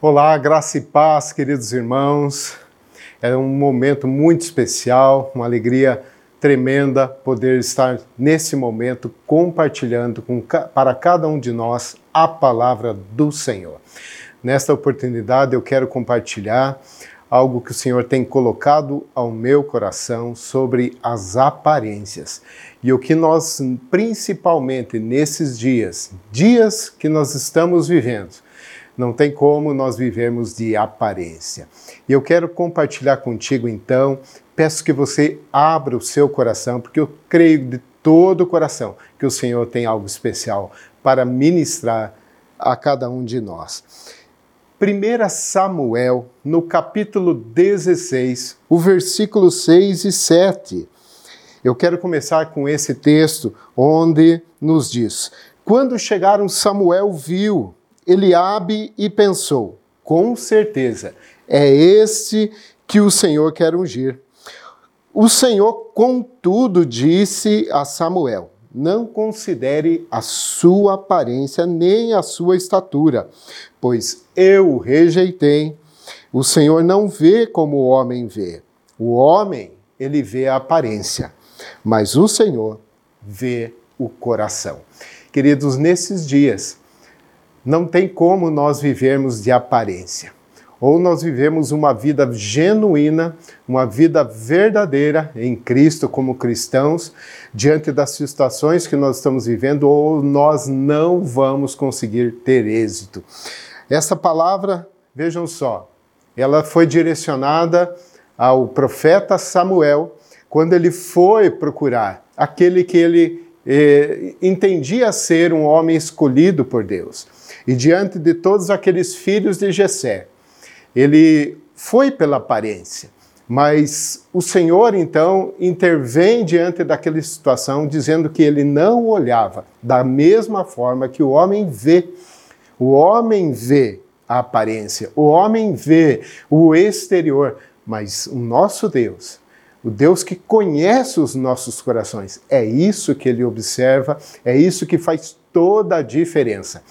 Olá, graça e paz, queridos irmãos. É um momento muito especial, uma alegria tremenda poder estar nesse momento compartilhando com, para cada um de nós a palavra do Senhor. Nesta oportunidade eu quero compartilhar algo que o Senhor tem colocado ao meu coração sobre as aparências. E o que nós, principalmente nesses dias, dias que nós estamos vivendo, não tem como nós vivermos de aparência. E eu quero compartilhar contigo então, peço que você abra o seu coração, porque eu creio de todo o coração que o Senhor tem algo especial para ministrar a cada um de nós. 1 Samuel, no capítulo 16, o versículo 6 e 7. Eu quero começar com esse texto onde nos diz: Quando chegaram, Samuel viu Eliabe e pensou: com certeza, é este que o Senhor quer ungir. O Senhor, contudo, disse a Samuel: Não considere a sua aparência nem a sua estatura, pois eu o rejeitei. O Senhor não vê como o homem vê. O homem, ele vê a aparência, mas o Senhor vê o coração. Queridos, nesses dias, não tem como nós vivermos de aparência. Ou nós vivemos uma vida genuína, uma vida verdadeira em Cristo como cristãos, diante das situações que nós estamos vivendo, ou nós não vamos conseguir ter êxito. Essa palavra, vejam só, ela foi direcionada ao profeta Samuel quando ele foi procurar aquele que ele eh, entendia ser um homem escolhido por Deus e diante de todos aqueles filhos de Jessé. Ele foi pela aparência, mas o Senhor então intervém diante daquela situação, dizendo que ele não olhava da mesma forma que o homem vê. O homem vê a aparência, o homem vê o exterior, mas o nosso Deus, o Deus que conhece os nossos corações, é isso que ele observa, é isso que faz toda a diferença.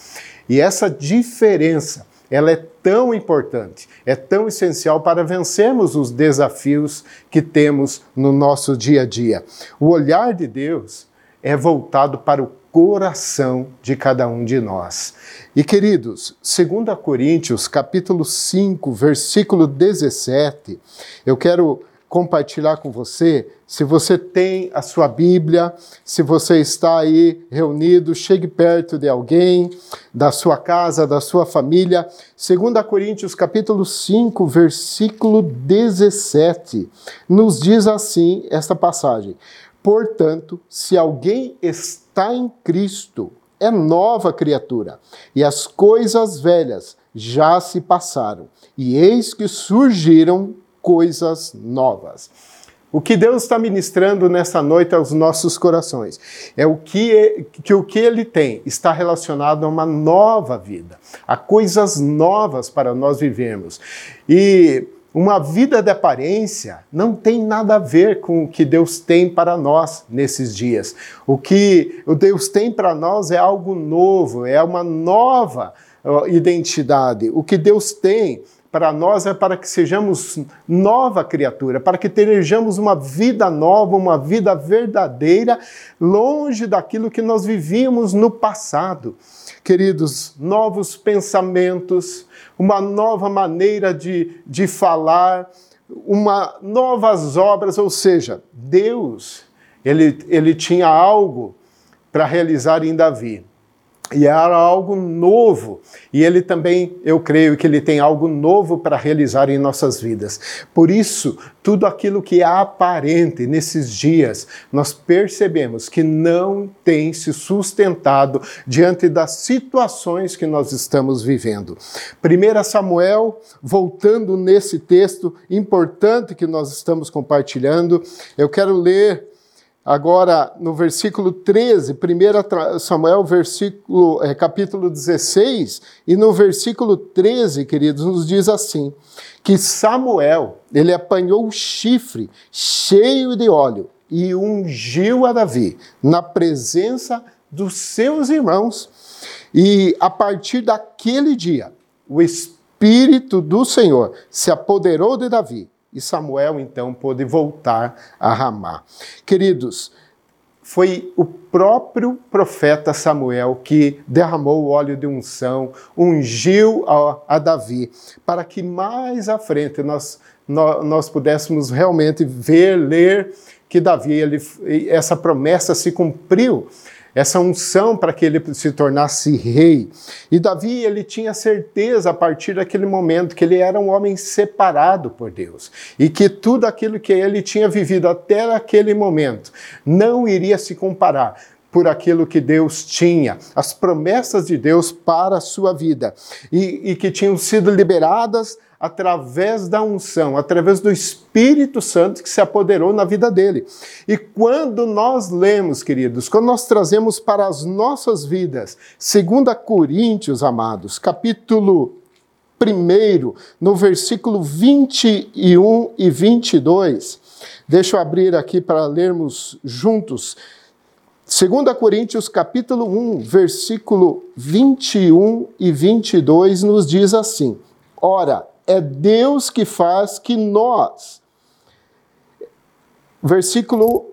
E essa diferença, ela é tão importante, é tão essencial para vencermos os desafios que temos no nosso dia a dia. O olhar de Deus é voltado para o coração de cada um de nós. E queridos, 2 Coríntios, capítulo 5, versículo 17, eu quero compartilhar com você. Se você tem a sua Bíblia, se você está aí reunido, chegue perto de alguém, da sua casa, da sua família. 2 Coríntios capítulo 5, versículo 17, nos diz assim esta passagem: Portanto, se alguém está em Cristo, é nova criatura, e as coisas velhas já se passaram, e eis que surgiram coisas novas. O que Deus está ministrando nessa noite aos nossos corações é o que, é, que o que Ele tem está relacionado a uma nova vida, a coisas novas para nós vivermos. E uma vida de aparência não tem nada a ver com o que Deus tem para nós nesses dias. O que o Deus tem para nós é algo novo, é uma nova identidade. O que Deus tem para nós é para que sejamos nova criatura, para que tenhamos uma vida nova, uma vida verdadeira, longe daquilo que nós vivíamos no passado. Queridos, novos pensamentos, uma nova maneira de, de falar, uma novas obras, ou seja, Deus, ele, ele tinha algo para realizar em Davi e era algo novo. E ele também, eu creio que ele tem algo novo para realizar em nossas vidas. Por isso, tudo aquilo que é aparente nesses dias, nós percebemos que não tem se sustentado diante das situações que nós estamos vivendo. 1 Samuel, voltando nesse texto importante que nós estamos compartilhando, eu quero ler Agora, no versículo 13, 1 Samuel, versículo, é, capítulo 16, e no versículo 13, queridos, nos diz assim: que Samuel, ele apanhou o chifre cheio de óleo e ungiu a Davi na presença dos seus irmãos. E a partir daquele dia, o Espírito do Senhor se apoderou de Davi e Samuel então pôde voltar a Ramá. Queridos, foi o próprio profeta Samuel que derramou o óleo de unção, ungiu a, a Davi, para que mais à frente nós, nós, nós pudéssemos realmente ver, ler que Davi, ele, essa promessa se cumpriu essa unção para que ele se tornasse rei. E Davi, ele tinha certeza a partir daquele momento que ele era um homem separado por Deus e que tudo aquilo que ele tinha vivido até aquele momento não iria se comparar por aquilo que Deus tinha, as promessas de Deus para a sua vida e, e que tinham sido liberadas através da unção, através do Espírito Santo que se apoderou na vida dele. E quando nós lemos, queridos, quando nós trazemos para as nossas vidas, 2 Coríntios, amados, capítulo 1, no versículo 21 e 22, deixa eu abrir aqui para lermos juntos. 2 Coríntios capítulo 1, versículo 21 e 22 nos diz assim: Ora, é Deus que faz que nós. Versículo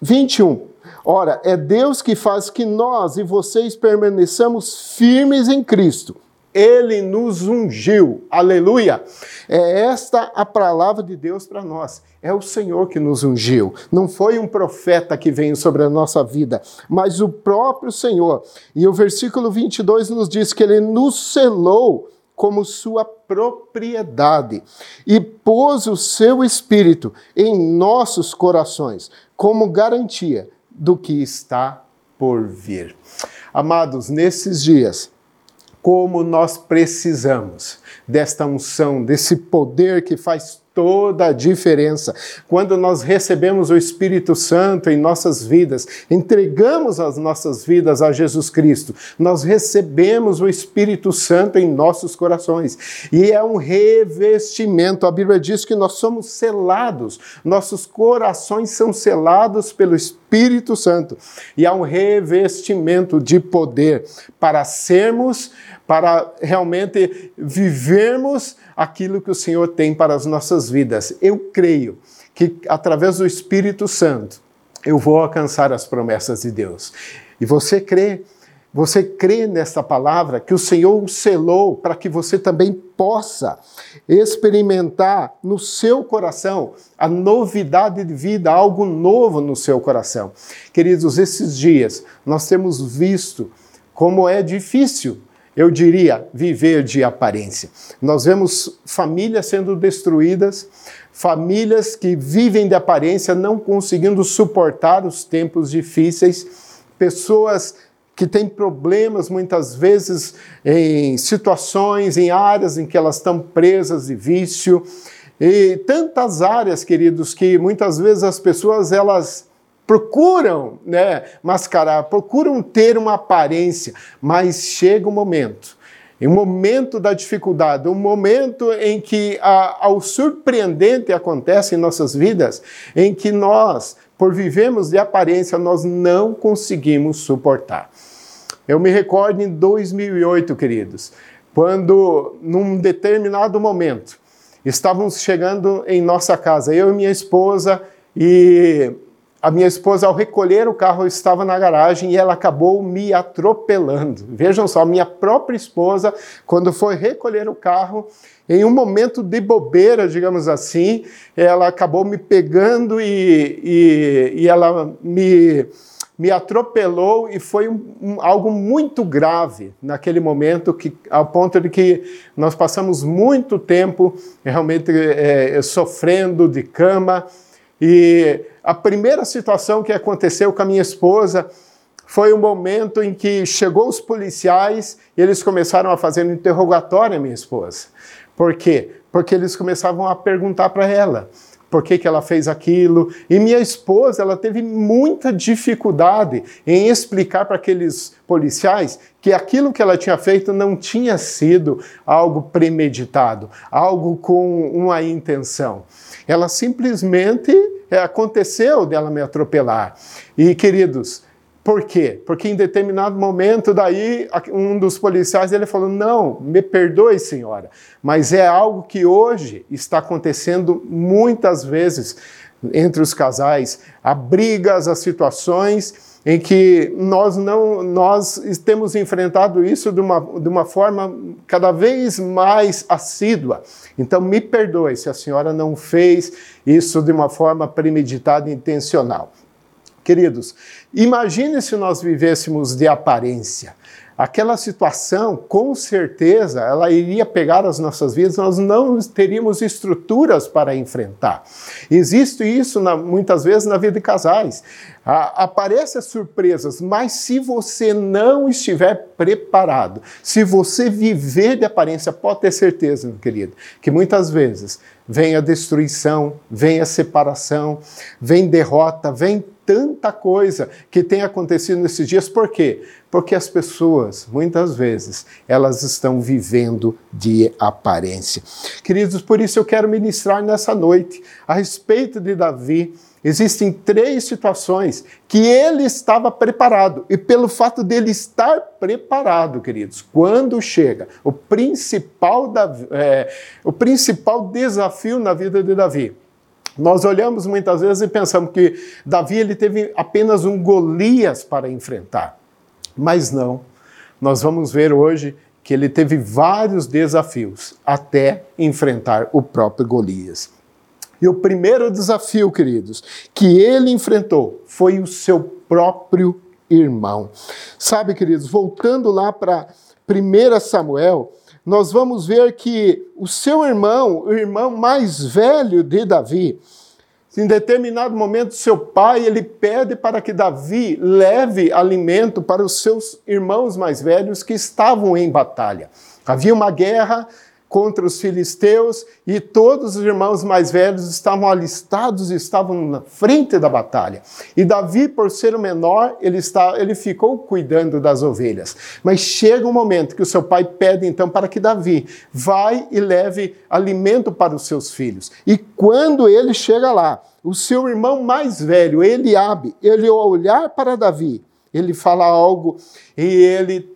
21. Ora, é Deus que faz que nós e vocês permaneçamos firmes em Cristo. Ele nos ungiu. Aleluia! É esta a palavra de Deus para nós. É o Senhor que nos ungiu. Não foi um profeta que veio sobre a nossa vida, mas o próprio Senhor. E o versículo 22 nos diz que ele nos selou como sua propriedade e pôs o seu espírito em nossos corações como garantia do que está por vir. Amados, nesses dias, como nós precisamos desta unção, desse poder que faz toda a diferença. Quando nós recebemos o Espírito Santo em nossas vidas, entregamos as nossas vidas a Jesus Cristo, nós recebemos o Espírito Santo em nossos corações. E é um revestimento. A Bíblia diz que nós somos selados, nossos corações são selados pelo Espírito Santo. E há um revestimento de poder para sermos, para realmente vivermos aquilo que o Senhor tem para as nossas vidas. Eu creio que através do Espírito Santo eu vou alcançar as promessas de Deus. E você crê? Você crê nessa palavra que o Senhor selou para que você também possa experimentar no seu coração a novidade de vida, algo novo no seu coração. Queridos, esses dias nós temos visto como é difícil eu diria, viver de aparência. Nós vemos famílias sendo destruídas, famílias que vivem de aparência, não conseguindo suportar os tempos difíceis, pessoas que têm problemas muitas vezes em situações, em áreas em que elas estão presas de vício, e tantas áreas, queridos, que muitas vezes as pessoas elas procuram né, mascarar, procuram ter uma aparência, mas chega um momento, um momento da dificuldade, um momento em que ao surpreendente acontece em nossas vidas, em que nós, por vivemos de aparência, nós não conseguimos suportar. Eu me recordo em 2008, queridos, quando num determinado momento estávamos chegando em nossa casa, eu e minha esposa, e a minha esposa, ao recolher o carro, estava na garagem e ela acabou me atropelando. Vejam só, minha própria esposa, quando foi recolher o carro, em um momento de bobeira, digamos assim, ela acabou me pegando e, e, e ela me, me atropelou e foi um, um, algo muito grave naquele momento, que, ao ponto de que nós passamos muito tempo realmente é, sofrendo de cama e a primeira situação que aconteceu com a minha esposa foi o um momento em que chegou os policiais e eles começaram a fazer um interrogatório à minha esposa. Por quê? Porque eles começavam a perguntar para ela por que, que ela fez aquilo. E minha esposa, ela teve muita dificuldade em explicar para aqueles policiais que aquilo que ela tinha feito não tinha sido algo premeditado, algo com uma intenção. Ela simplesmente é, aconteceu dela me atropelar. E, queridos, Por quê? Porque em determinado momento daí um dos policiais ele falou: "Não, me perdoe, senhora, mas é algo que hoje está acontecendo muitas vezes entre os casais, há brigas, há situações em que nós não nós temos enfrentado isso de uma, de uma forma cada vez mais assídua. Então me perdoe se a senhora não fez isso de uma forma premeditada e intencional. Queridos, imagine se nós vivêssemos de aparência aquela situação, com certeza, ela iria pegar as nossas vidas, nós não teríamos estruturas para enfrentar. Existe isso na, muitas vezes na vida de casais. aparecem surpresas, mas se você não estiver preparado, se você viver de aparência, pode ter certeza, meu querido, que muitas vezes vem a destruição, vem a separação, vem derrota, vem tanta coisa que tem acontecido nesses dias. Por quê? Porque as pessoas, muitas vezes, elas estão vivendo de aparência. Queridos, por isso eu quero ministrar nessa noite a respeito de Davi. Existem três situações que ele estava preparado. E pelo fato dele estar preparado, queridos, quando chega o principal, da, é, o principal desafio na vida de Davi, nós olhamos muitas vezes e pensamos que Davi ele teve apenas um Golias para enfrentar. Mas não. Nós vamos ver hoje que ele teve vários desafios até enfrentar o próprio Golias. E o primeiro desafio, queridos, que ele enfrentou foi o seu próprio irmão. Sabe, queridos, voltando lá para 1 Samuel, nós vamos ver que o seu irmão, o irmão mais velho de Davi, em determinado momento, seu pai ele pede para que Davi leve alimento para os seus irmãos mais velhos que estavam em batalha. Havia uma guerra, contra os filisteus e todos os irmãos mais velhos estavam alistados e estavam na frente da batalha. E Davi, por ser o menor, ele, está, ele ficou cuidando das ovelhas. Mas chega um momento que o seu pai pede então para que Davi vai e leve alimento para os seus filhos. E quando ele chega lá, o seu irmão mais velho, Eliabe, ele ao olhar para Davi, ele fala algo e ele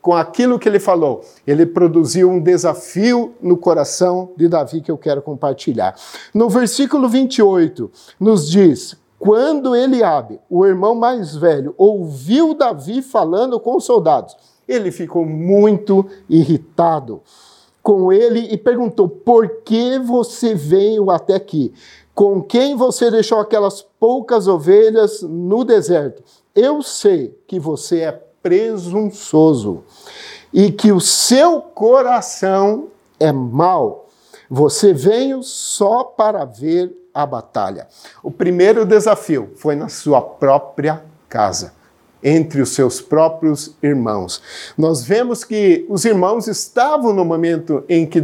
com aquilo que ele falou, ele produziu um desafio no coração de Davi que eu quero compartilhar. No versículo 28, nos diz: Quando Eliabe, o irmão mais velho, ouviu Davi falando com os soldados, ele ficou muito irritado com ele e perguntou: Por que você veio até aqui? Com quem você deixou aquelas poucas ovelhas no deserto? Eu sei que você é presunçoso e que o seu coração é mau. Você veio só para ver a batalha. O primeiro desafio foi na sua própria casa entre os seus próprios irmãos. Nós vemos que os irmãos estavam no momento em que eh,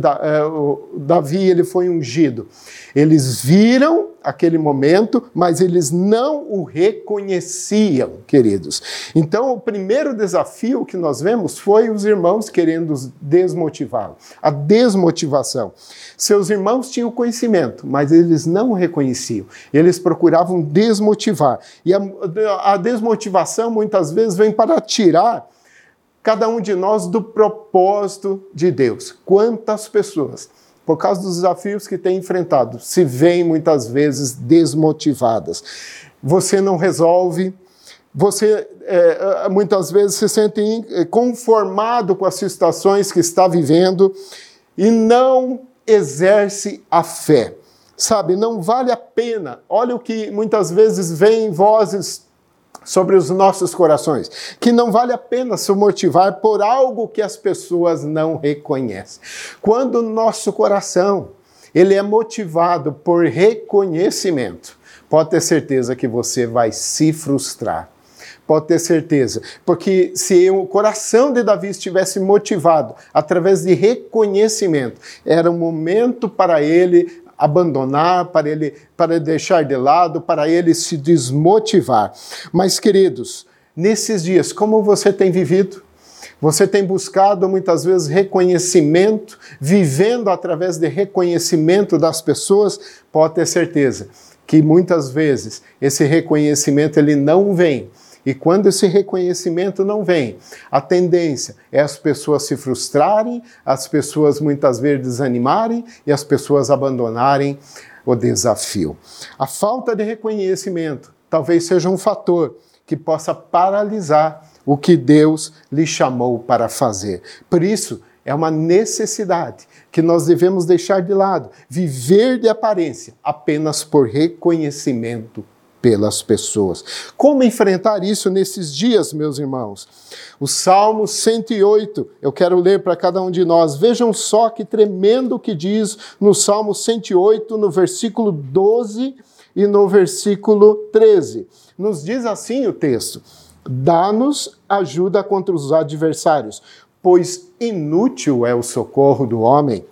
Davi ele foi ungido. Eles viram aquele momento, mas eles não o reconheciam, queridos. Então, o primeiro desafio que nós vemos foi os irmãos querendo desmotivá-lo, a desmotivação. Seus irmãos tinham conhecimento, mas eles não o reconheciam. Eles procuravam desmotivar. E a, a desmotivação muitas vezes vem para tirar cada um de nós do propósito de Deus. Quantas pessoas por causa dos desafios que tem enfrentado, se veem muitas vezes desmotivadas. Você não resolve, você é, é muitas vezes se sente é, conformado com as situações que está vivendo e não exerce a fé. Sabe, não vale a pena. Olha o que muitas vezes vem vozes sobre os nossos corações, que não vale a pena se motivar por algo que as pessoas não reconhecem. Quando o nosso coração ele é motivado por reconhecimento, pode ter certeza que você vai se frustrar. Pode ter certeza, porque se o coração de Davi estivesse motivado através de reconhecimento, era um momento para ele abandonar, para ele, para deixar de lado, para ele se desmotivar. Mas, queridos, nesses dias, como você tem vivido? Você tem buscado muitas vezes reconhecimento, vivendo através de reconhecimento das pessoas? Pode ter certeza que muitas vezes esse reconhecimento ele não vem E quando esse reconhecimento não vem, a tendência é as pessoas se frustrarem, as pessoas muitas vezes desanimarem e as pessoas abandonarem o desafio. A falta de reconhecimento talvez seja um fator que possa paralisar o que Deus lhe chamou para fazer. Por isso, é uma necessidade que nós devemos deixar de lado. Viver de aparência apenas por reconhecimento pelas pessoas. Como enfrentar isso nesses dias, meus irmãos? O Salmo 108, eu quero ler para cada um de nós. Vejam só que tremendo que diz no Salmo 108, no versículo 12 e no versículo 13. Nos diz assim o texto: Dá-nos ajuda contra os adversários, pois inútil é o socorro do homem.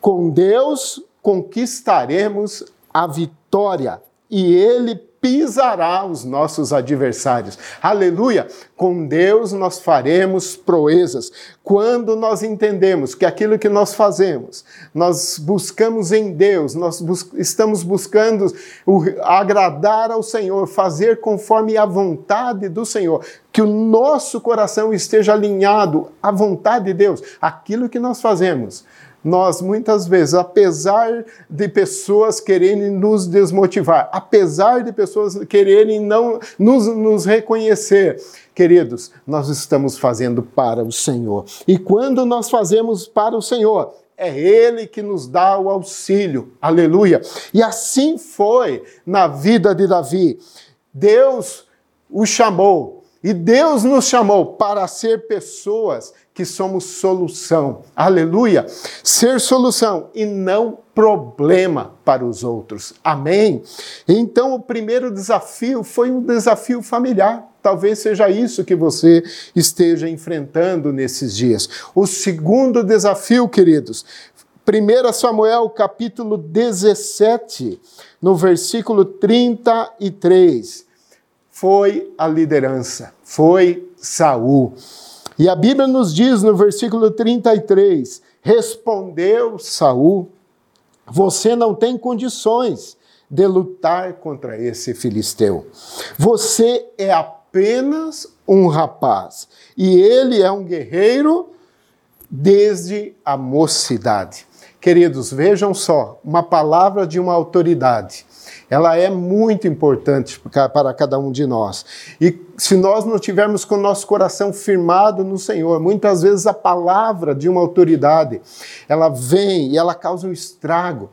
Com Deus conquistaremos a vitória e ele pisará os nossos adversários. Aleluia! Com Deus nós faremos proezas. Quando nós entendemos que aquilo que nós fazemos, nós buscamos em Deus, nós bus estamos buscando agradar ao Senhor, fazer conforme a vontade do Senhor, que o nosso coração esteja alinhado à vontade de Deus, aquilo que nós fazemos nós muitas vezes, apesar de pessoas quererem nos desmotivar, apesar de pessoas quererem não nos, nos reconhecer, queridos, nós estamos fazendo para o Senhor. E quando nós fazemos para o Senhor, é Ele que nos dá o auxílio. Aleluia. E assim foi na vida de Davi. Deus o chamou. E Deus nos chamou para ser pessoas que somos solução. Aleluia! Ser solução e não problema para os outros. Amém? Então, o primeiro desafio foi um desafio familiar. Talvez seja isso que você esteja enfrentando nesses dias. O segundo desafio, queridos, 1 Samuel capítulo 17, no versículo 33, foi a liderança, foi Saul. E a Bíblia nos diz no versículo 33: Respondeu Saul: Você não tem condições de lutar contra esse filisteu. Você é apenas um rapaz e ele é um guerreiro desde a mocidade. Queridos, vejam só, uma palavra de uma autoridade ela é muito importante para cada um de nós. E se nós não tivermos com o nosso coração firmado no Senhor, muitas vezes a palavra de uma autoridade, ela vem e ela causa um estrago.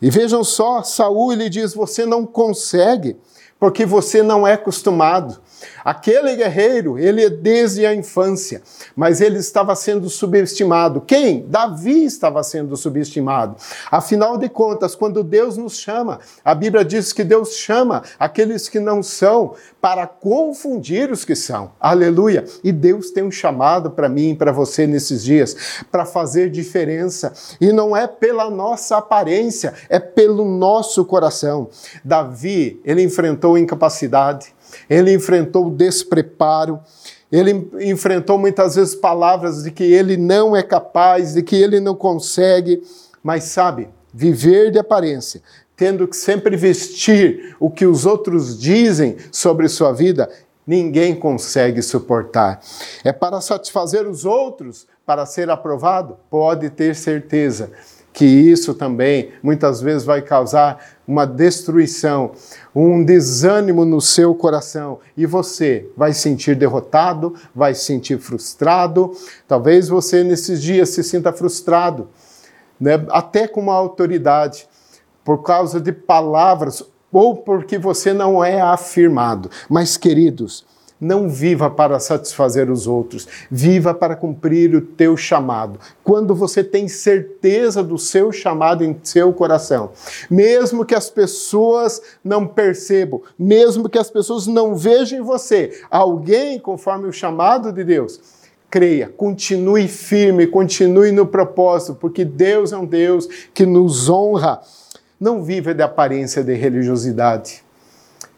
E vejam só, Saul ele diz: "Você não consegue, porque você não é acostumado. Aquele guerreiro, ele é desde a infância, mas ele estava sendo subestimado. Quem? Davi estava sendo subestimado. Afinal de contas, quando Deus nos chama, a Bíblia diz que Deus chama aqueles que não são para confundir os que são. Aleluia! E Deus tem um chamado para mim e para você nesses dias, para fazer diferença. E não é pela nossa aparência, é pelo nosso coração. Davi, ele enfrentou incapacidade, ele enfrentou o despreparo, ele enfrentou muitas vezes palavras de que ele não é capaz, de que ele não consegue, mas sabe, viver de aparência, tendo que sempre vestir o que os outros dizem sobre sua vida, ninguém consegue suportar. É para satisfazer os outros, para ser aprovado? Pode ter certeza que isso também muitas vezes vai causar uma destruição, um desânimo no seu coração e você vai sentir derrotado, vai sentir frustrado. Talvez você nesses dias se sinta frustrado, né? até com uma autoridade, por causa de palavras ou porque você não é afirmado. Mas, queridos, não viva para satisfazer os outros, viva para cumprir o teu chamado. Quando você tem certeza do seu chamado em seu coração, mesmo que as pessoas não percebam, mesmo que as pessoas não vejam em você alguém conforme o chamado de Deus, creia, continue firme, continue no propósito, porque Deus é um Deus que nos honra. Não viva de aparência de religiosidade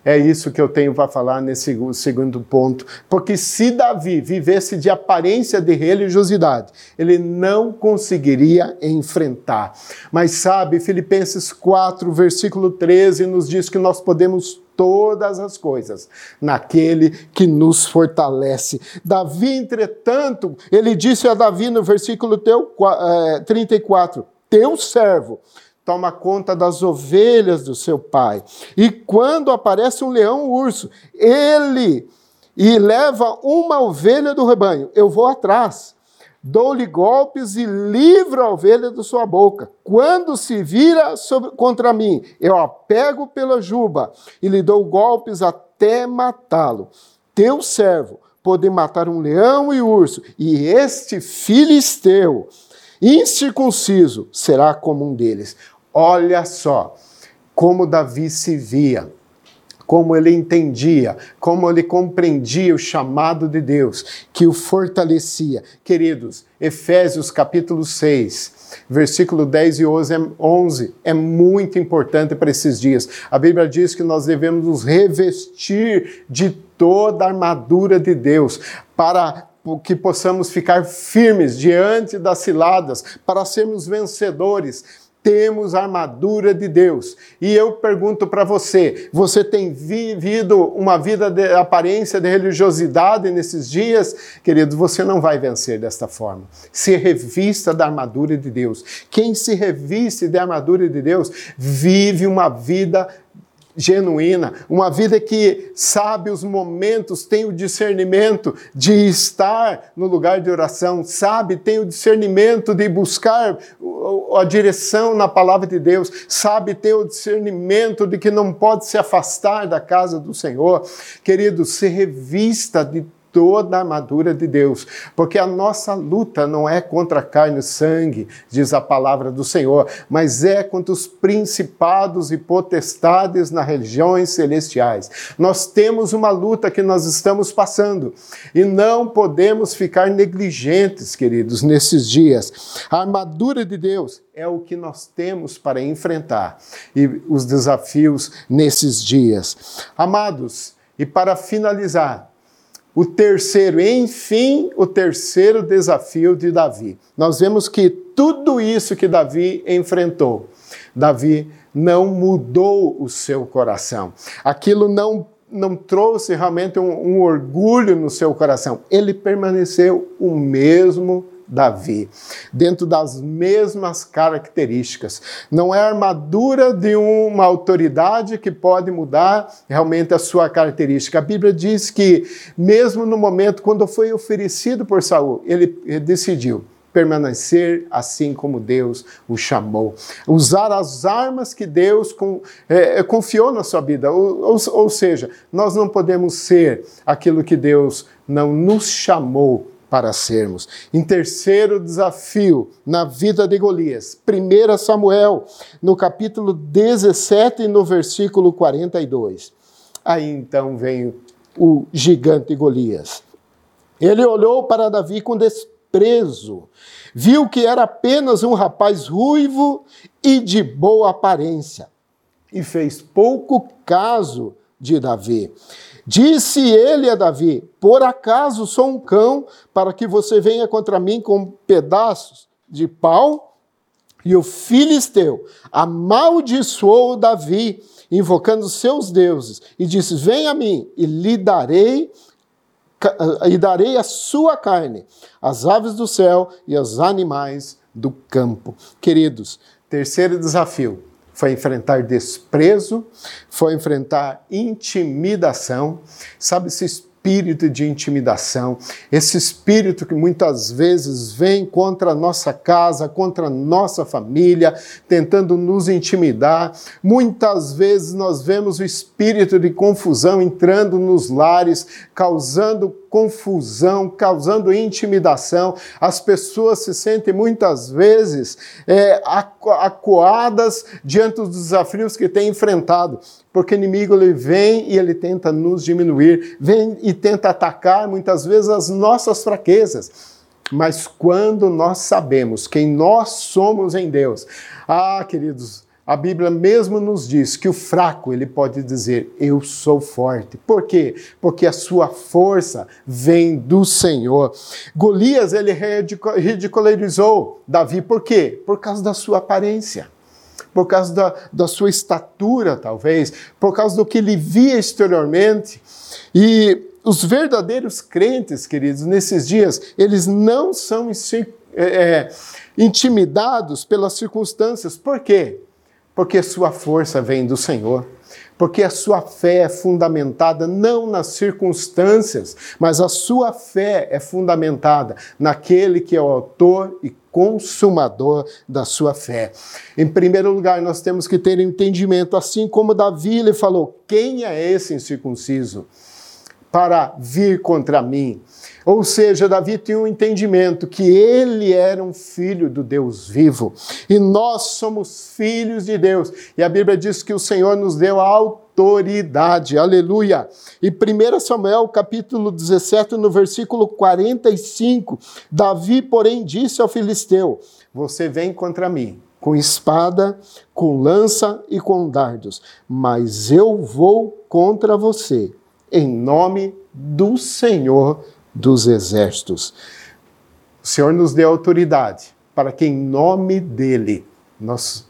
É isso que eu tenho para falar nesse segundo ponto. Porque se Davi vivesse de aparência de religiosidade, ele não conseguiria enfrentar. Mas sabe, Filipenses 4, versículo 13, nos diz que nós podemos todas as coisas naquele que nos fortalece. Davi, entretanto, ele disse a Davi no versículo teu, 34, eh, teu servo toma conta das ovelhas do seu pai. E quando aparece um leão, um urso, ele e leva uma ovelha do rebanho, eu vou atrás. Dou-lhe golpes e livro a ovelha da sua boca. Quando se vira sobre, contra mim, eu a pego pela juba e lhe dou golpes até matá-lo. Teu servo pode matar um leão e urso, e este filisteu incircunciso será como um deles. Olha só como Davi se via, como ele entendia, como ele compreendia o chamado de Deus que o fortalecia. Queridos, Efésios capítulo 6, versículo 10 e 11 é, muito importante para esses dias. A Bíblia diz que nós devemos nos revestir de toda a armadura de Deus para que possamos ficar firmes diante das ciladas, para sermos vencedores temos a armadura de Deus. E eu pergunto para você: você tem vivido uma vida de aparência de religiosidade nesses dias? Querido, você não vai vencer desta forma. Se revista da armadura de Deus. Quem se reviste da armadura de Deus vive uma vida genuína, uma vida que sabe os momentos, tem o discernimento de estar no lugar de oração, sabe, tem o discernimento de buscar a direção na palavra de Deus, sabe, tem o discernimento de que não pode se afastar da casa do Senhor. Querido, se revista de toda a armadura de Deus, porque a nossa luta não é contra carne e sangue, diz a palavra do Senhor, mas é contra os principados e potestades nas regiões celestiais. Nós temos uma luta que nós estamos passando e não podemos ficar negligentes, queridos, nesses dias. A armadura de Deus é o que nós temos para enfrentar e os desafios nesses dias. Amados, e para finalizar, o terceiro, enfim, o terceiro desafio de Davi. Nós vemos que tudo isso que Davi enfrentou, Davi não mudou o seu coração. Aquilo não não trouxe realmente um, um orgulho no seu coração. Ele permaneceu o mesmo Davi, dentro das mesmas características. Não é a armadura de uma autoridade que pode mudar realmente a sua característica. A Bíblia diz que, mesmo no momento quando foi oferecido por Saul, ele decidiu permanecer assim como Deus o chamou. Usar as armas que Deus com, é, confiou na sua vida. Ou, ou, ou seja, nós não podemos ser aquilo que Deus não nos chamou para sermos. Em terceiro desafio na vida de Golias, 1 Samuel, no capítulo 17 e no versículo 42. Aí então vem o gigante Golias. Ele olhou para Davi com desprezo, viu que era apenas um rapaz ruivo e de boa aparência, e fez pouco caso de Davi. Disse ele a Davi: Por acaso sou um cão para que você venha contra mim com pedaços de pau? E o filisteu amaldiçoou Davi, invocando seus deuses, e disse: Venha a mim, e lhe darei e darei a sua carne, as aves do céu e os animais do campo. Queridos, terceiro desafio: foi enfrentar desprezo, foi enfrentar intimidação. Sabe esse espírito de intimidação, esse espírito que muitas vezes vem contra a nossa casa, contra a nossa família, tentando nos intimidar. Muitas vezes nós vemos o espírito de confusão entrando nos lares, causando confusão, causando intimidação. As pessoas se sentem muitas vezes é, acuadas diante dos desafios que têm enfrentado, porque o inimigo ele vem e ele tenta nos diminuir, vem e tenta atacar muitas vezes as nossas fraquezas. Mas quando nós sabemos quem nós somos em Deus, ah, queridos, a Bíblia mesmo nos diz que o fraco ele pode dizer eu sou forte. Por quê? Porque a sua força vem do Senhor. Golias ele ridicularizou Davi por quê? Por causa da sua aparência. Por causa da, da sua estatura, talvez, por causa do que ele via exteriormente. E os verdadeiros crentes, queridos, nesses dias, eles não são é, intimidados pelas circunstâncias. Por quê? Porque sua força vem do Senhor. Porque a sua fé é fundamentada não nas circunstâncias, mas a sua fé é fundamentada naquele que é o autor e consumador da sua fé. Em primeiro lugar, nós temos que ter entendimento, assim como Davi lhe falou: quem é esse incircunciso para vir contra mim? Ou seja, Davi tinha um entendimento que ele era um filho do Deus vivo e nós somos filhos de Deus. E a Bíblia diz que o Senhor nos deu autoridade. Aleluia. E 1 Samuel, capítulo 17, no versículo 45, Davi, porém, disse ao filisteu: Você vem contra mim com espada, com lança e com dardos, mas eu vou contra você em nome do Senhor dos exércitos. O Senhor nos deu autoridade para que, em nome dele, nós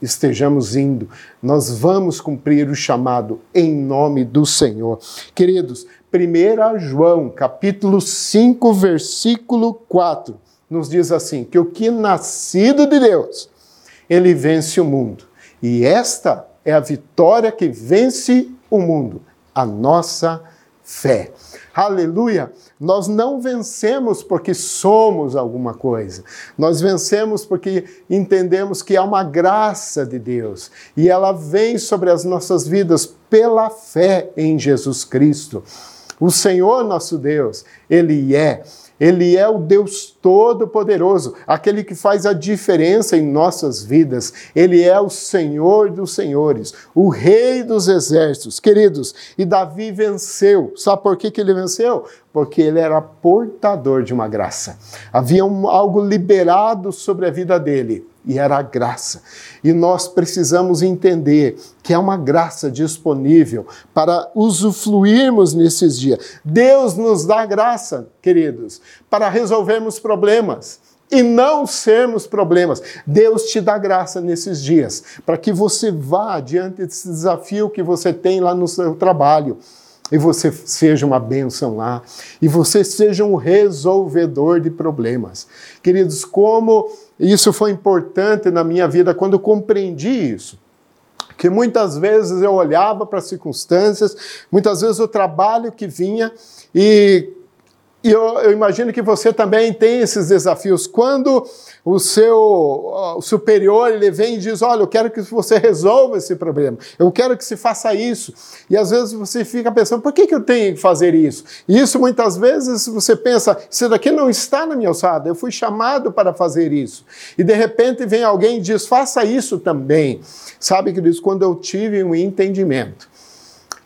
estejamos indo, nós vamos cumprir o chamado em nome do Senhor. Queridos, 1 João, capítulo 5, versículo 4, nos diz assim: que o que é nascido de Deus, ele vence o mundo. E esta é a vitória que vence o mundo, a nossa fé. Aleluia! Nós não vencemos porque somos alguma coisa. Nós vencemos porque entendemos que há uma graça de Deus e ela vem sobre as nossas vidas pela fé em Jesus Cristo. O Senhor nosso Deus, Ele é ele é o Deus Todo-Poderoso, aquele que faz a diferença em nossas vidas. Ele é o Senhor dos Senhores, o Rei dos Exércitos. Queridos, e Davi venceu. Sabe por que, que ele venceu? Porque ele era portador de uma graça. Havia um, algo liberado sobre a vida dele e era a graça. E nós precisamos entender que é uma graça disponível para usufruirmos nesses dias. Deus nos dá graça, queridos, para resolvermos problemas e não sermos problemas. Deus te dá graça nesses dias, para que você vá diante desse desafio que você tem lá no seu trabalho e você seja uma bênção lá, e você seja um resolvedor de problemas. Queridos, como isso foi importante na minha vida quando eu compreendi isso. Que muitas vezes eu olhava para as circunstâncias, muitas vezes o trabalho que vinha e e eu, eu, imagino que você também tem esses desafios. Quando o seu superior ele vem e diz: Olha, eu quero que você resolva esse problema, eu quero que se faça isso. E às vezes você fica pensando: por que, que eu tenho que fazer isso? E isso muitas vezes você pensa: isso daqui não está na minha alçada, eu fui chamado para fazer isso. E de repente vem alguém e diz: faça isso também. Sabe, queridos, quando eu tive um entendimento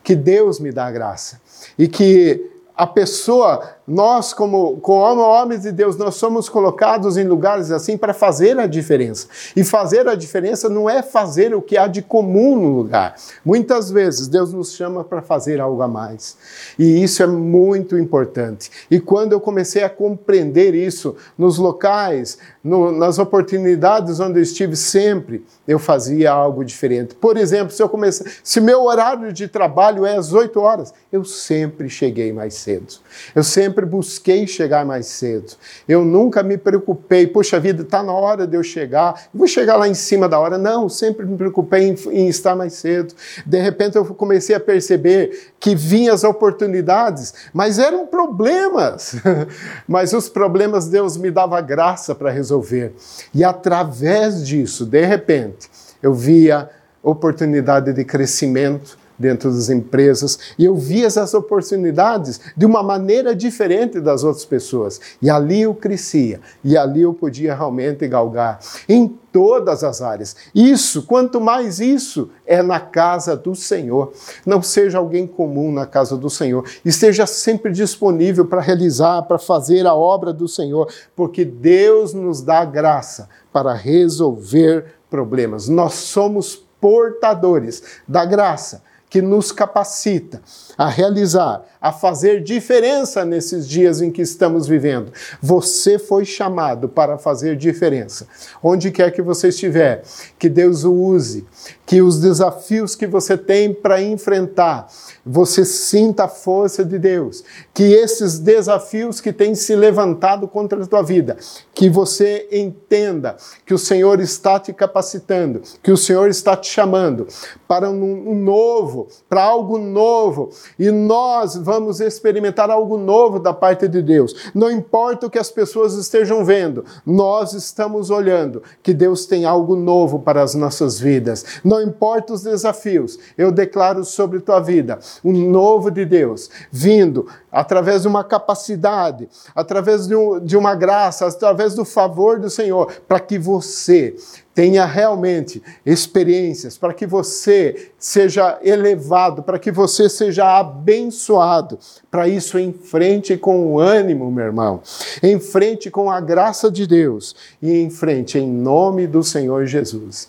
que Deus me dá graça e que a pessoa, nós como, como homens de Deus, nós somos colocados em lugares assim para fazer a diferença. E fazer a diferença não é fazer o que há de comum no lugar. Muitas vezes Deus nos chama para fazer algo a mais. E isso é muito importante. E quando eu comecei a compreender isso nos locais, no, nas oportunidades onde eu estive sempre, eu fazia algo diferente. Por exemplo, se eu comecei, se meu horário de trabalho é às 8 horas, eu sempre cheguei mais cedo. Eu sempre busquei chegar mais cedo. Eu nunca me preocupei, poxa vida, está na hora de eu chegar, vou chegar lá em cima da hora. Não, sempre me preocupei em, em estar mais cedo. De repente eu comecei a perceber que vinham as oportunidades, mas eram problemas. mas os problemas Deus me dava graça para resolver. E através disso, de repente, eu via oportunidade de crescimento, dentro das empresas e eu via essas oportunidades de uma maneira diferente das outras pessoas. E ali eu crescia e ali eu podia realmente galgar em todas as áreas. Isso, quanto mais isso, é na casa do Senhor. Não seja alguém comum na casa do Senhor. Esteja sempre disponível para realizar, para fazer a obra do Senhor, porque Deus nos dá graça para resolver problemas. Nós somos portadores da graça que nos capacita a realizar, a fazer diferença nesses dias em que estamos vivendo. Você foi chamado para fazer diferença. Onde quer que você estiver, que Deus o use, que os desafios que você tem para enfrentar, você sinta a força de Deus, que esses desafios que têm se levantado contra a tua vida, que você entenda que o Senhor está te capacitando, que o Senhor está te chamando para um, novo, para algo novo, e nós vamos experimentar algo novo da parte de Deus. Não importa o que as pessoas estejam vendo, nós estamos olhando que Deus tem algo novo para as nossas vidas. Não importa os desafios, eu declaro sobre tua vida o novo de Deus vindo através de uma capacidade, através de, um, de uma graça, através do favor do Senhor, para que você tenha realmente experiências, para que você seja elevado, para que você seja abençoado. Para isso, em frente com o ânimo, meu irmão, em frente com a graça de Deus e em frente em nome do Senhor Jesus.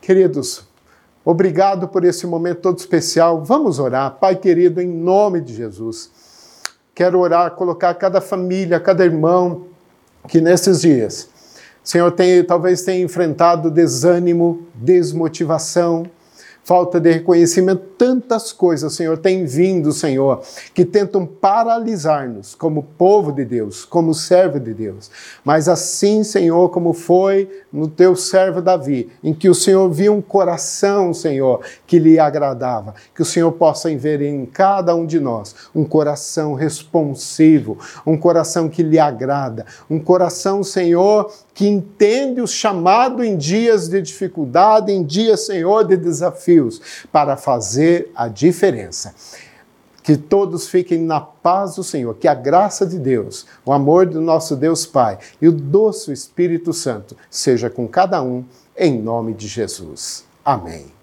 Queridos, obrigado por esse momento todo especial. Vamos orar, Pai querido, em nome de Jesus. Quero orar, colocar cada família, cada irmão que nesses dias Senhor, tem, talvez tenha enfrentado desânimo, desmotivação, falta de reconhecimento, tantas coisas, Senhor, têm vindo, Senhor, que tentam paralisar-nos como povo de Deus, como servo de Deus. Mas assim, Senhor, como foi no teu servo Davi, em que o Senhor viu um coração, Senhor, que lhe agradava, que o Senhor possa ver em cada um de nós um coração responsivo, um coração que lhe agrada, um coração, Senhor, que entende o chamado em dias de dificuldade, em dias, Senhor, de desafios, para fazer a diferença. Que todos fiquem na paz do Senhor, que a graça de Deus, o amor do nosso Deus Pai e o doce Espírito Santo seja com cada um, em nome de Jesus. Amém.